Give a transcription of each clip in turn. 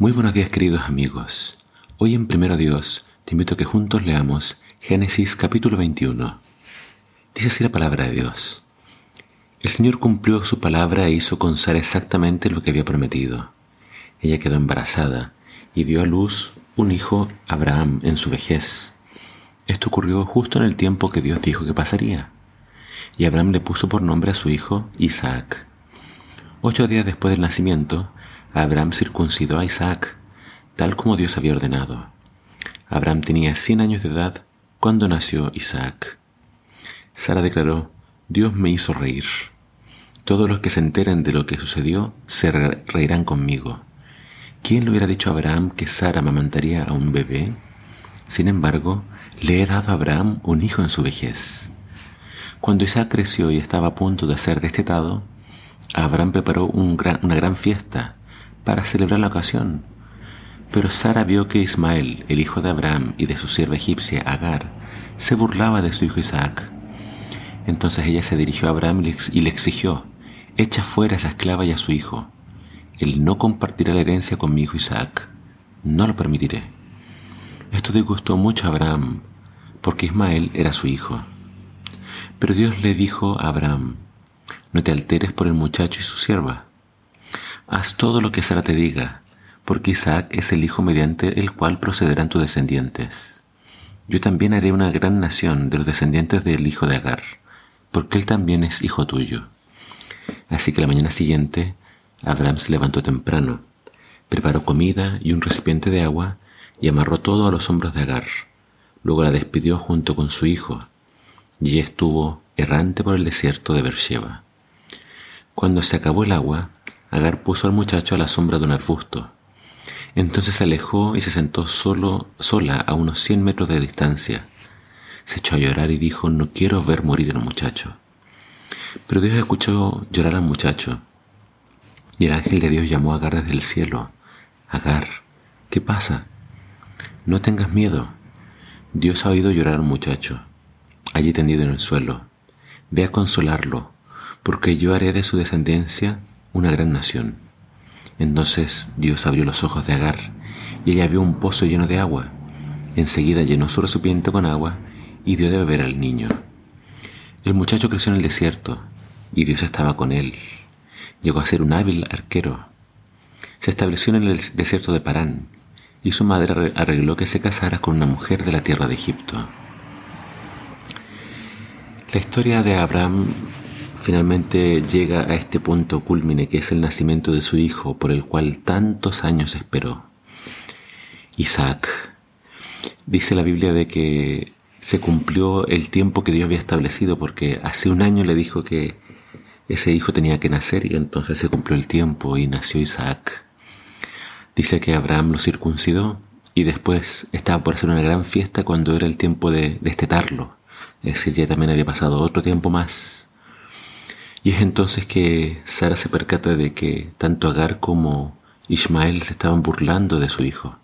Muy buenos días queridos amigos. Hoy en Primero Dios te invito a que juntos leamos Génesis capítulo 21. Dice así la palabra de Dios. El Señor cumplió su palabra e hizo con Sara exactamente lo que había prometido. Ella quedó embarazada y dio a luz un hijo, Abraham, en su vejez. Esto ocurrió justo en el tiempo que Dios dijo que pasaría. Y Abraham le puso por nombre a su hijo Isaac. Ocho días después del nacimiento, Abraham circuncidó a Isaac, tal como Dios había ordenado. Abraham tenía cien años de edad cuando nació Isaac. Sara declaró, Dios me hizo reír. Todos los que se enteren de lo que sucedió se reirán conmigo. ¿Quién le hubiera dicho a Abraham que Sara amamantaría a un bebé? Sin embargo, le he dado a Abraham un hijo en su vejez. Cuando Isaac creció y estaba a punto de ser destetado, Abraham preparó una gran fiesta para celebrar la ocasión. Pero Sara vio que Ismael, el hijo de Abraham y de su sierva egipcia Agar, se burlaba de su hijo Isaac. Entonces ella se dirigió a Abraham y le exigió, echa fuera a esa esclava y a su hijo. Él no compartirá la herencia con mi hijo Isaac. No lo permitiré. Esto disgustó mucho a Abraham, porque Ismael era su hijo. Pero Dios le dijo a Abraham, no te alteres por el muchacho y su sierva Haz todo lo que Sara te diga, porque Isaac es el hijo mediante el cual procederán tus descendientes. Yo también haré una gran nación de los descendientes del hijo de Agar, porque él también es hijo tuyo. Así que la mañana siguiente, Abraham se levantó temprano, preparó comida y un recipiente de agua y amarró todo a los hombros de Agar. Luego la despidió junto con su hijo, y ella estuvo errante por el desierto de Beersheba. Cuando se acabó el agua, Agar puso al muchacho a la sombra de un arbusto. Entonces se alejó y se sentó solo, sola a unos cien metros de distancia. Se echó a llorar y dijo, no quiero ver morir al muchacho. Pero Dios escuchó llorar al muchacho. Y el ángel de Dios llamó a Agar desde el cielo. Agar, ¿qué pasa? No tengas miedo. Dios ha oído llorar al muchacho, allí tendido en el suelo. Ve a consolarlo, porque yo haré de su descendencia una gran nación. Entonces Dios abrió los ojos de Agar, y ella vio un pozo lleno de agua. Enseguida llenó su recipiente con agua y dio de beber al niño. El muchacho creció en el desierto, y Dios estaba con él. Llegó a ser un hábil arquero. Se estableció en el desierto de Parán, y su madre arregló que se casara con una mujer de la tierra de Egipto. La historia de Abraham finalmente llega a este punto culmine que es el nacimiento de su hijo por el cual tantos años esperó. Isaac. Dice la Biblia de que se cumplió el tiempo que Dios había establecido porque hace un año le dijo que ese hijo tenía que nacer y entonces se cumplió el tiempo y nació Isaac. Dice que Abraham lo circuncidó y después estaba por hacer una gran fiesta cuando era el tiempo de destetarlo. Es decir, ya también había pasado otro tiempo más y es entonces que Sara se percata de que tanto Agar como Ismael se estaban burlando de su hijo.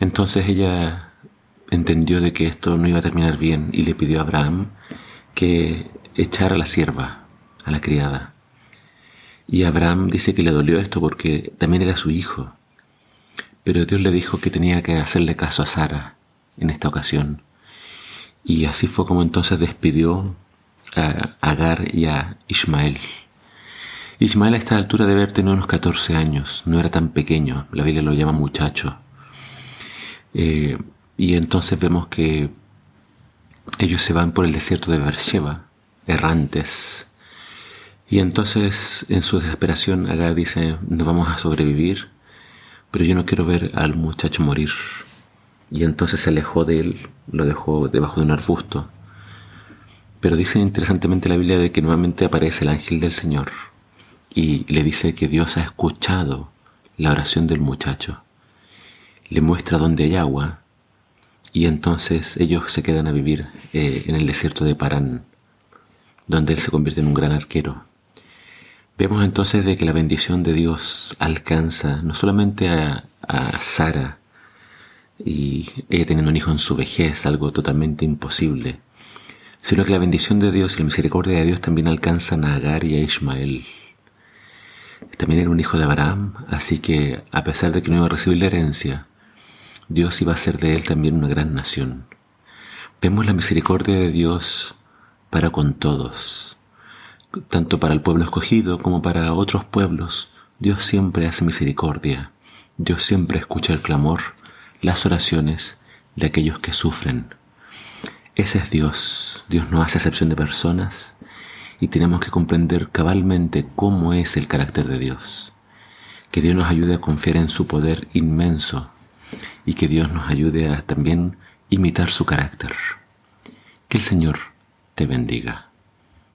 Entonces ella entendió de que esto no iba a terminar bien y le pidió a Abraham que echara a la sierva, a la criada. Y Abraham dice que le dolió esto porque también era su hijo. Pero Dios le dijo que tenía que hacerle caso a Sara en esta ocasión. Y así fue como entonces despidió a Agar y a Ismael. Ismael a esta altura debe haber tenido unos 14 años, no era tan pequeño, la Biblia lo llama muchacho. Eh, y entonces vemos que ellos se van por el desierto de Beersheba, errantes. Y entonces en su desesperación Agar dice, nos vamos a sobrevivir, pero yo no quiero ver al muchacho morir. Y entonces se alejó de él, lo dejó debajo de un arbusto. Pero dice interesantemente la Biblia de que nuevamente aparece el ángel del Señor y le dice que Dios ha escuchado la oración del muchacho. Le muestra dónde hay agua y entonces ellos se quedan a vivir eh, en el desierto de Parán, donde él se convierte en un gran arquero. Vemos entonces de que la bendición de Dios alcanza no solamente a, a Sara y ella teniendo un hijo en su vejez, algo totalmente imposible, sino que la bendición de Dios y la misericordia de Dios también alcanzan a Agar y a Ismael. También era un hijo de Abraham, así que a pesar de que no iba a recibir la herencia, Dios iba a hacer de él también una gran nación. Vemos la misericordia de Dios para con todos, tanto para el pueblo escogido como para otros pueblos. Dios siempre hace misericordia. Dios siempre escucha el clamor, las oraciones de aquellos que sufren. Ese es Dios. Dios no hace excepción de personas y tenemos que comprender cabalmente cómo es el carácter de Dios. Que Dios nos ayude a confiar en su poder inmenso y que Dios nos ayude a también imitar su carácter. Que el Señor te bendiga.